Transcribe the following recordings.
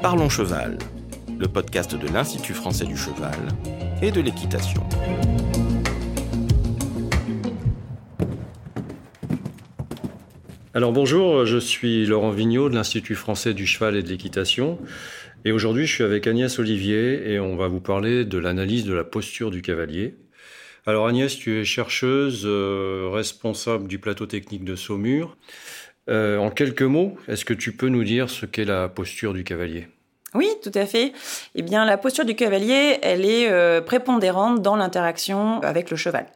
Parlons Cheval, le podcast de l'Institut français du cheval et de l'équitation. Alors bonjour, je suis Laurent Vigneault de l'Institut français du cheval et de l'équitation. Et aujourd'hui, je suis avec Agnès Olivier et on va vous parler de l'analyse de la posture du cavalier. Alors Agnès, tu es chercheuse euh, responsable du plateau technique de Saumur. Euh, en quelques mots, est-ce que tu peux nous dire ce qu'est la posture du cavalier? Oui, tout à fait. Eh bien, la posture du cavalier, elle est euh, prépondérante dans l'interaction avec le cheval.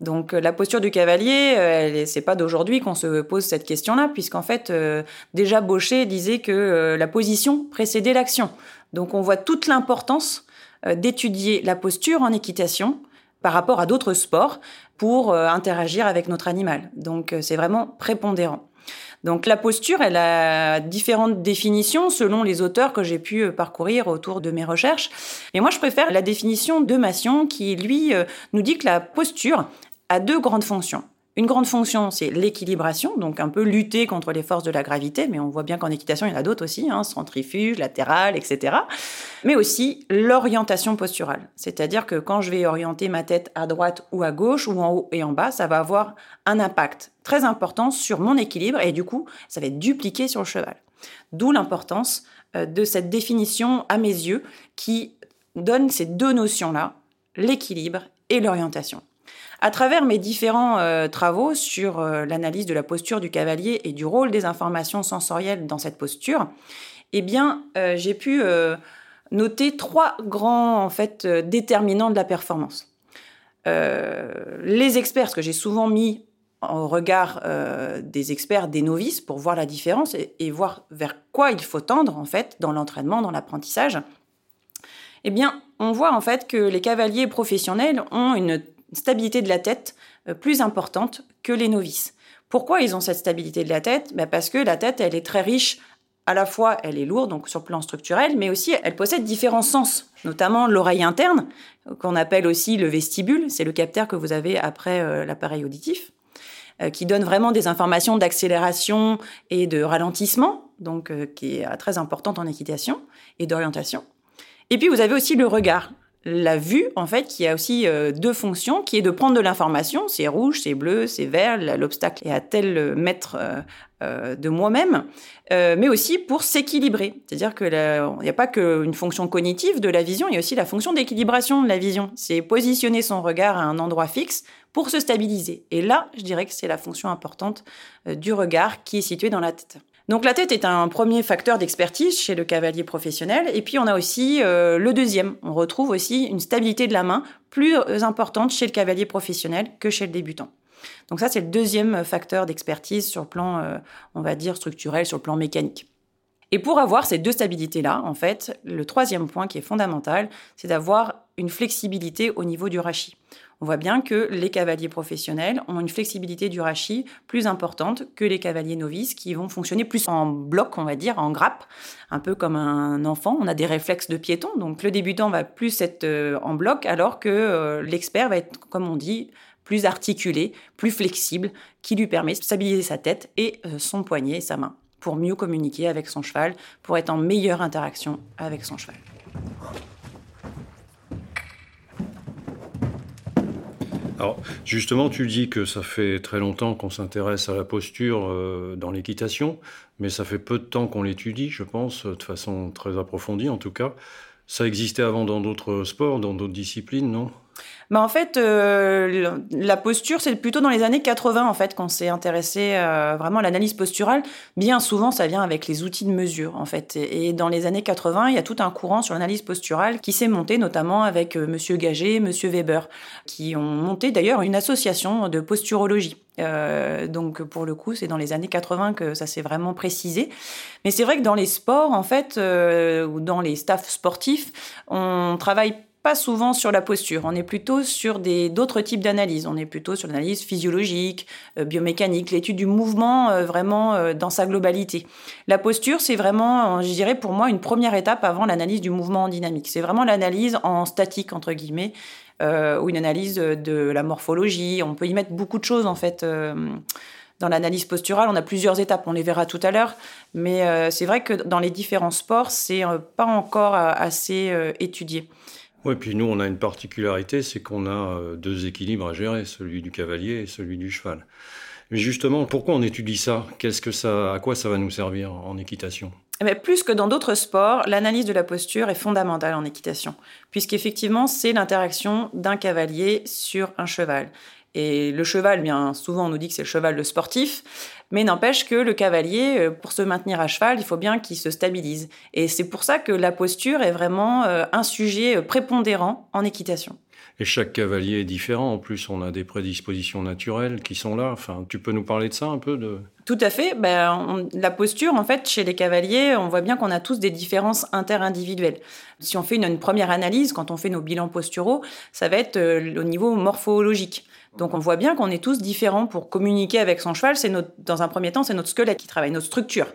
Donc la posture du cavalier, c'est pas d'aujourd'hui qu'on se pose cette question-là, puisqu'en fait déjà Baucher disait que la position précédait l'action. Donc on voit toute l'importance d'étudier la posture en équitation par rapport à d'autres sports pour interagir avec notre animal. Donc c'est vraiment prépondérant. Donc la posture, elle a différentes définitions selon les auteurs que j'ai pu euh, parcourir autour de mes recherches. Et moi, je préfère la définition de Massion qui, lui, euh, nous dit que la posture a deux grandes fonctions. Une grande fonction, c'est l'équilibration, donc un peu lutter contre les forces de la gravité, mais on voit bien qu'en équitation, il y en a d'autres aussi, hein, centrifuge, latéral, etc. Mais aussi l'orientation posturale, c'est-à-dire que quand je vais orienter ma tête à droite ou à gauche, ou en haut et en bas, ça va avoir un impact très important sur mon équilibre, et du coup, ça va être dupliqué sur le cheval. D'où l'importance euh, de cette définition, à mes yeux, qui donne ces deux notions-là, l'équilibre et l'orientation. À travers mes différents euh, travaux sur euh, l'analyse de la posture du cavalier et du rôle des informations sensorielles dans cette posture, eh bien, euh, j'ai pu noter trois grands en fait déterminants de la performance. les experts, ce que j'ai souvent mis en regard des experts, des novices, pour voir la différence et, et, voir vers quoi il faut tendre en fait dans l'entraînement, dans l'apprentissage. Eh bien, on voit en fait que les cavaliers professionnels ont une stabilité de la tête euh, plus importante que les novices. Pourquoi ils ont cette stabilité de la tête? Ben Parce que la tête, elle est très riche. À la fois, elle est lourde, donc sur le plan structurel, mais aussi elle possède différents sens, notamment l'oreille interne, qu'on appelle aussi le vestibule. C'est le capteur que vous avez après euh, l'appareil auditif, euh, qui donne vraiment des informations d'accélération et de ralentissement, donc qui est très importante en équitation et d'orientation. Et puis vous avez aussi le regard la vue, en fait, qui a aussi euh, deux fonctions, qui est de prendre de l'information, c'est rouge, c'est bleu, c'est vert, l'obstacle est à tel mètre euh, euh, de moi-même, mais aussi pour s'équilibrer. C'est-à-dire qu'il n'y a pas qu'une fonction cognitive de la vision, il y a aussi la fonction d'équilibration de la vision. C'est positionner son regard à un endroit fixe pour se stabiliser. Et là, je dirais que c'est la fonction importante du regard qui est située dans la tête. Donc la tête est un premier facteur d'expertise chez le cavalier professionnel. Et puis on a aussi euh, le deuxième. On retrouve aussi une stabilité de la main plus importante chez le cavalier professionnel que chez le débutant. Donc ça, c'est le deuxième facteur d'expertise sur le plan, euh, on va dire, structurel, sur le plan mécanique. Et pour avoir ces deux stabilités-là, en fait, le troisième point qui est fondamental, c'est d'avoir une flexibilité au niveau du rachis. On voit bien que les cavaliers professionnels ont une flexibilité du rachis plus importante que les cavaliers novices qui vont fonctionner plus en bloc, on va dire, en grappe, un peu comme un enfant. On a des réflexes de piéton, donc le débutant va plus être euh, en bloc, alors que euh, l'expert va être, comme on dit, plus articulé, plus flexible, qui lui permet de stabiliser sa tête et euh, son poignet et sa main pour mieux communiquer avec son cheval, pour être en meilleure interaction avec son cheval. Alors, justement, tu dis que ça fait très longtemps qu'on s'intéresse à la posture euh, dans l'équitation, mais ça fait peu de temps qu'on l'étudie, je pense, de façon très approfondie en tout cas. Ça existait avant dans d'autres sports, dans d'autres disciplines, non? Bah en fait, euh, la posture, c'est plutôt dans les années 80 en fait qu'on s'est intéressé euh, vraiment à l'analyse posturale. Bien souvent, ça vient avec les outils de mesure en fait. Et, dans les années 80, il y a tout un courant sur l'analyse posturale qui s'est monté notamment avec euh, Monsieur Gagé, Monsieur Weber, qui ont monté d'ailleurs une association de posturologie. Euh, donc pour le coup, c'est dans les années 80 que ça s'est vraiment précisé. Mais c'est vrai que dans les sports, en fait, ou dans les staffs sportifs, on travaille souvent sur la posture. On est plutôt sur d'autres types d'analyses. On est plutôt sur l'analyse physiologique, euh, biomécanique, l'étude du mouvement euh, vraiment euh, dans sa globalité. La posture, c'est vraiment, je dirais pour moi, une première étape avant l'analyse du mouvement en dynamique. C'est vraiment l'analyse en statique entre guillemets ou une analyse de la morphologie. On peut y mettre beaucoup de choses en fait Dans l'analyse posturale, on a plusieurs étapes, on les verra tout à l'heure, mais c'est vrai que dans les différents sports, c'est pas encore assez étudié. Oui, puis nous, on a une particularité, c'est qu'on a deux équilibres à gérer, celui du cavalier et celui du cheval. Mais justement, pourquoi on étudie ça? Qu'est-ce que ça, à quoi ça va nous servir en équitation? Mais plus que dans d'autres sports, l'analyse de la posture est fondamentale en équitation, puisqu'effectivement, c'est l'interaction d'un cavalier sur un cheval. Et le cheval, bien souvent, on nous dit que c'est le cheval le sportif, mais n'empêche que le cavalier, euh, pour se maintenir à cheval, il faut bien qu'il se stabilise. Et c'est pour ça que la posture est vraiment euh, un sujet euh, prépondérant en équitation. Et chaque cavalier est différent. En plus, on a des prédispositions naturelles qui sont là. Enfin, tu peux nous parler de ça un peu de... Tout à fait. Ben, la posture, en fait, chez les cavaliers, on voit bien qu'on a tous des différences interindividuelles. Si on fait une, première analyse, quand on fait nos bilans posturaux, ça va être euh, au niveau morphologique. Donc on voit bien qu'on est tous différents pour communiquer avec son cheval. C'est dans un premier temps, c'est notre squelette qui travaille, notre structure.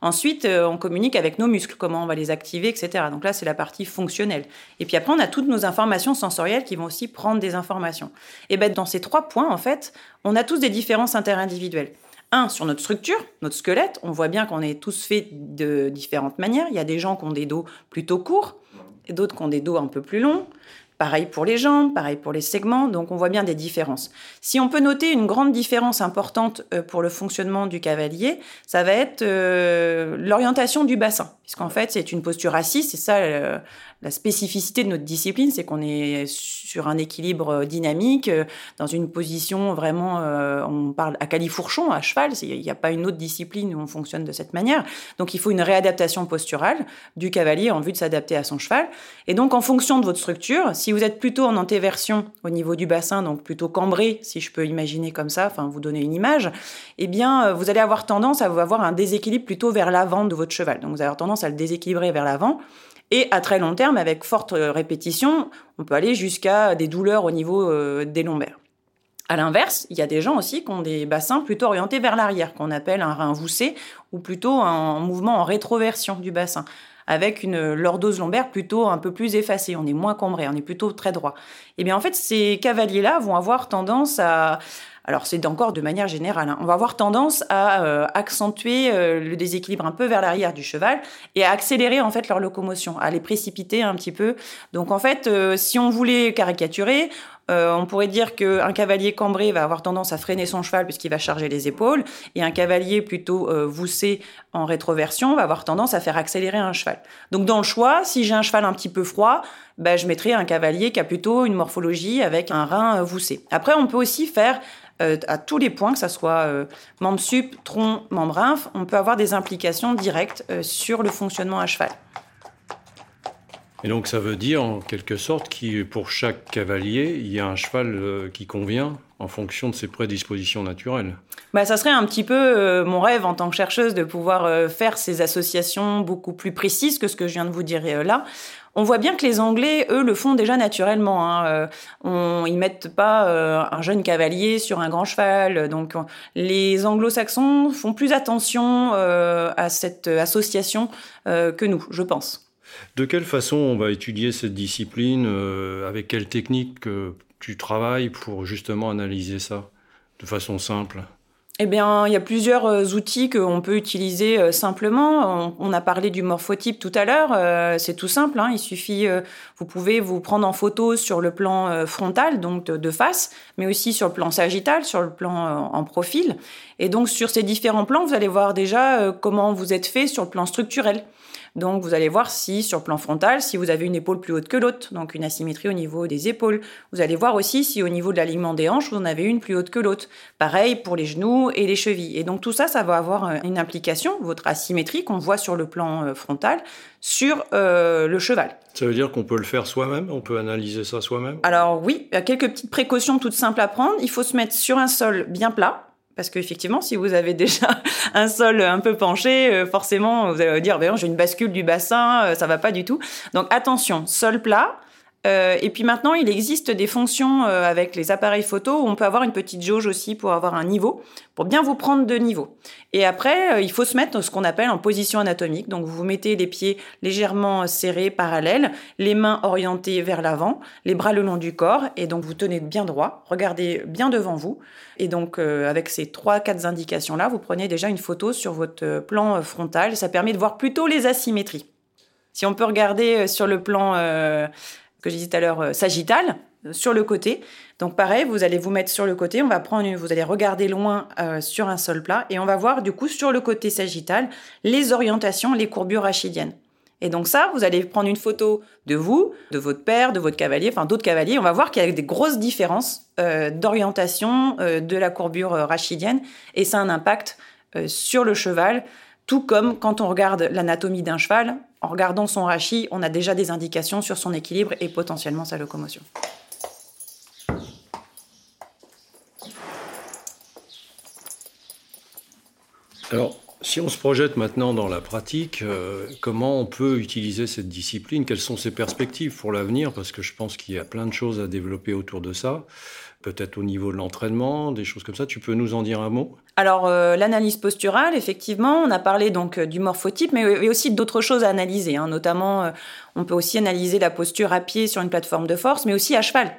Ensuite, euh, on communique avec nos muscles, comment on va les activer, etc. Donc là, c'est la partie fonctionnelle. Et puis après, on a toutes nos informations sensorielles qui vont aussi prendre des informations. Et ben dans ces trois points, en fait, on a tous des différences interindividuelles. Un, sur notre structure, notre squelette, on voit bien qu'on est tous faits de différentes manières. Il y a des gens qui ont des dos plutôt courts, et d'autres qui ont des dos un peu plus longs. Pareil pour les jambes, pareil pour les segments, donc on voit bien des différences. Si on peut noter une grande différence importante euh, pour le fonctionnement du cavalier, ça va être euh, l'orientation du bassin, puisqu'en fait c'est une posture assise, c'est ça euh, la spécificité de notre discipline, c'est qu'on est sur un équilibre dynamique, dans une position vraiment, on parle à califourchon, à cheval, il n'y a pas une autre discipline où on fonctionne de cette manière. Donc il faut une réadaptation posturale du cavalier en vue de s'adapter à son cheval. Et donc en fonction de votre structure, si vous êtes plutôt en antéversion au niveau du bassin, donc plutôt cambré, si je peux imaginer comme ça, enfin vous donner une image, eh bien vous allez avoir tendance à avoir un déséquilibre plutôt vers l'avant de votre cheval. Donc vous allez avoir tendance à le déséquilibrer vers l'avant. Et à très long terme, avec forte répétition, on peut aller jusqu'à des douleurs au niveau euh, des lombaires. À l'inverse, il y a des gens aussi qui ont des bassins plutôt orientés vers l'arrière, qu'on appelle un rein voussé, ou plutôt un mouvement en rétroversion du bassin, avec une lordose lombaire plutôt un peu plus effacée. On est moins cambré, on est plutôt très droit. Et eh bien en fait, ces cavaliers-là vont avoir tendance à, alors c'est encore de manière générale. Hein. On va avoir tendance à euh, accentuer euh, le déséquilibre un peu vers l'arrière du cheval et à accélérer en fait leur locomotion, à les précipiter un petit peu. Donc en fait, euh, si on voulait caricaturer, on pourrait dire qu'un cavalier cambré va avoir tendance à freiner son cheval puisqu'il va charger les épaules, et un cavalier plutôt voussé en rétroversion va avoir tendance à faire accélérer un cheval. Donc dans le choix, si j'ai un cheval un petit peu froid, ben, je mettrai un cavalier qui a plutôt une morphologie avec un rein voussé. Après, on peut aussi faire euh, à tous les points, que ce soit euh, membre sup, tronc, membre on peut avoir des implications directes euh, sur le fonctionnement à cheval. Et donc ça veut dire en quelque sorte que pour chaque cavalier, il y a un cheval qui convient en fonction de ses prédispositions naturelles. Bah, ça serait un petit peu mon rêve en tant que chercheuse de pouvoir faire ces associations beaucoup plus précises que ce que je viens de vous dire là. On voit bien que les Anglais, eux, le font déjà naturellement. Hein. Euh, on, ils mettent pas euh, un jeune cavalier sur un grand cheval. Donc, les Anglo-Saxons font plus attention euh, à cette association que nous, je pense. De quelle façon on va étudier cette discipline Avec quelle technique tu travailles pour justement analyser ça de façon simple? Eh bien, il y a plusieurs euh, outils qu'on peut utiliser euh, simplement. On, a parlé du morphotype tout à l'heure. Euh, c'est tout simple. Hein. Il suffit, vous pouvez vous prendre en photo sur le plan frontal, donc de, face, mais aussi sur le plan sagittal, sur le plan en profil. Et donc, sur ces différents plans, vous allez voir déjà comment vous êtes fait sur le plan structurel. Donc vous allez voir si sur le plan frontal, si vous avez une épaule plus haute que l'autre, donc une asymétrie au niveau des épaules. Vous allez voir aussi si au niveau de l'alignement des hanches, vous en avez une plus haute que l'autre. Pareil pour les genoux et les chevilles. Et donc tout ça, ça va avoir euh, une implication, votre asymétrie qu'on voit sur le plan euh, frontal, sur euh, le cheval. Ça veut dire qu'on peut le faire soi-même? On peut analyser ça soi-même? Alors oui, il y a quelques petites précautions toutes simples à prendre. Il faut se mettre sur un sol bien plat, parce qu'effectivement, si vous avez déjà un sol un peu penché, forcément, vous allez dire, ben j'ai une bascule du bassin, ça va pas du tout. Donc attention, sol plat, Euh, et puis maintenant, il existe des fonctions euh, avec les appareils photo où on peut avoir une petite jauge aussi pour avoir un niveau, pour bien vous prendre de niveau. Et après, euh, il faut se mettre ce qu'on appelle en position anatomique. Donc vous mettez les pieds légèrement serrés, parallèles, les mains orientées vers l'avant, les bras le long du corps, et donc vous tenez bien droit, regardez bien devant vous. Et donc avec ces trois, quatre indications-là, vous prenez déjà une photo sur votre plan frontal. Ça permet de voir plutôt les asymétries. Si on peut regarder sur le plan que je disais tout à l'heure, euh, sagittal, euh, sur le côté. Donc pareil, vous allez vous mettre sur le côté, on va prendre, vous allez regarder loin euh, sur un sol plat et on va voir du coup sur le côté sagittal les orientations, les courbures rachidiennes. Et donc ça, vous allez prendre une photo de vous, de votre père, de votre cavalier, enfin d'autres cavaliers. On va voir qu'il y a des grosses différences d'orientation de la courbure rachidienne et ça a un impact sur le cheval, tout comme quand on regarde l'anatomie d'un cheval, en regardant son rachis, on a déjà des indications sur son équilibre et potentiellement sa locomotion. Si on se projette maintenant dans la pratique, euh, comment on peut utiliser cette discipline? Quelles sont ses perspectives pour l'avenir? Parce que je pense qu'il y a plein de choses à développer autour de ça peut-être au niveau de l'entraînement, des choses comme ça. Tu peux nous en dire un mot? Alors, euh, l'analyse posturale, effectivement, on a parlé donc euh, du morphotype, mais aussi d'autres choses à analyser. Hein. Notamment, on peut aussi analyser la posture à pied sur une plateforme de force, mais aussi à cheval.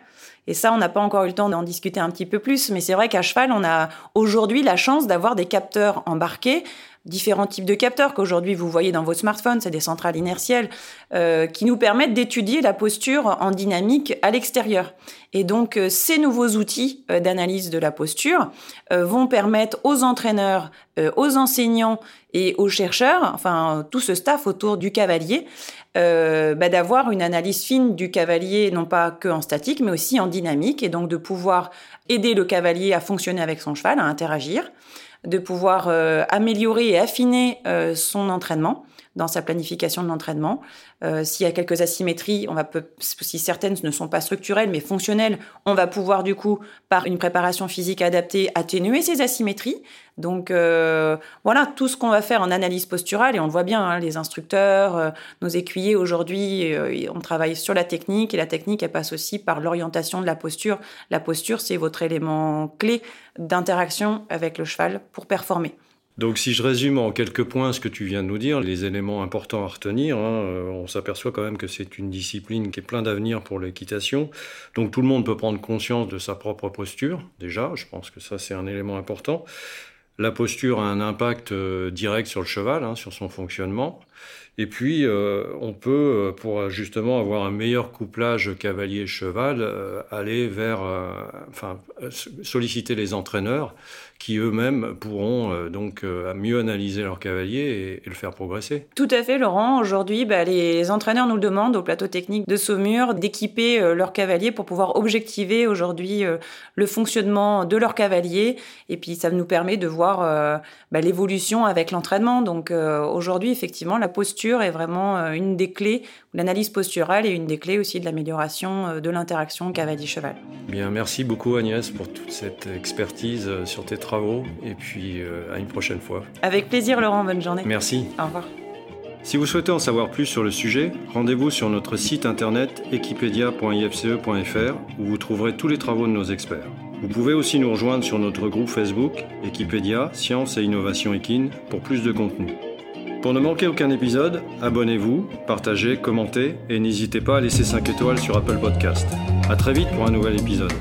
Et ça, on n'a pas encore eu le temps d'en discuter un petit peu plus, mais c'est vrai qu'à cheval, on a aujourd'hui la chance d'avoir des capteurs embarqués différents types de capteurs qu'aujourd'hui vous voyez dans vos smartphones, c'est des centrales inertielles, euh, qui nous permettent d'étudier la posture en dynamique à l'extérieur. Et donc euh, ces nouveaux outils euh, d'analyse de la posture vont permettre aux entraîneurs, aux enseignants et aux chercheurs, enfin tout ce staff autour du cavalier, bah, d'avoir une analyse fine du cavalier, non pas que en statique, mais aussi en dynamique, et donc de pouvoir aider le cavalier à fonctionner avec son cheval, à interagir de pouvoir euh, améliorer et affiner euh, son entraînement dans sa planification de l'entraînement. Euh, s'il y a quelques asymétries, on va si certaines ne sont pas structurelles mais fonctionnelles, on va pouvoir du coup par une préparation physique adaptée atténuer ces asymétries. Donc euh, voilà tout ce qu'on va faire en analyse posturale et on le voit bien, hein, les instructeurs, euh, nos écuyers aujourd'hui, on travaille sur la technique et la technique elle passe aussi par l'orientation de la posture. La posture c'est votre élément clé d'interaction avec le cheval pour performer. Donc si je résume en quelques points ce que tu viens de nous dire, les éléments importants à retenir, hein, euh, on s'aperçoit quand même que c'est une discipline qui est plein d'avenir pour l'équitation. Donc tout le monde peut prendre conscience de sa propre posture, déjà, je pense que ça c'est un élément important. La posture a un impact euh, direct sur le cheval, hein, sur son fonctionnement. Et puis, euh, on peut, pour justement avoir un meilleur couplage cavalier-cheval, aller vers, enfin, solliciter les entraîneurs qui eux-mêmes pourront euh, donc euh, mieux analyser leur cavalier et, le faire progresser. Tout à fait, Laurent. Aujourd'hui, bah, les entraîneurs nous demandent au plateau technique de Saumur d'équiper euh, leur cavalier pour pouvoir objectiver aujourd'hui le fonctionnement de leur cavalier. Et puis, ça nous permet de voir bah, l'évolution avec l'entraînement. Donc, aujourd'hui, effectivement, la posture est vraiment une des clés. L'analyse posturale est une des clés aussi de l'amélioration de l'interaction cavalier-cheval. Bien, merci beaucoup Agnès pour toute cette expertise sur tes travaux et puis euh, à une prochaine fois. Avec plaisir Laurent, bonne journée. Merci. Au revoir. Si vous souhaitez en savoir plus sur le sujet, rendez-vous sur notre site internet equipedia.ifce.fr où vous trouverez tous les travaux de nos experts. Vous pouvez aussi nous rejoindre sur notre groupe Facebook Equipedia Science et Innovation Equine pour plus de contenu. Pour ne manquer aucun épisode, abonnez-vous, partagez, commentez et n'hésitez pas à laisser 5 étoiles sur Apple Podcast. A très vite pour un nouvel épisode.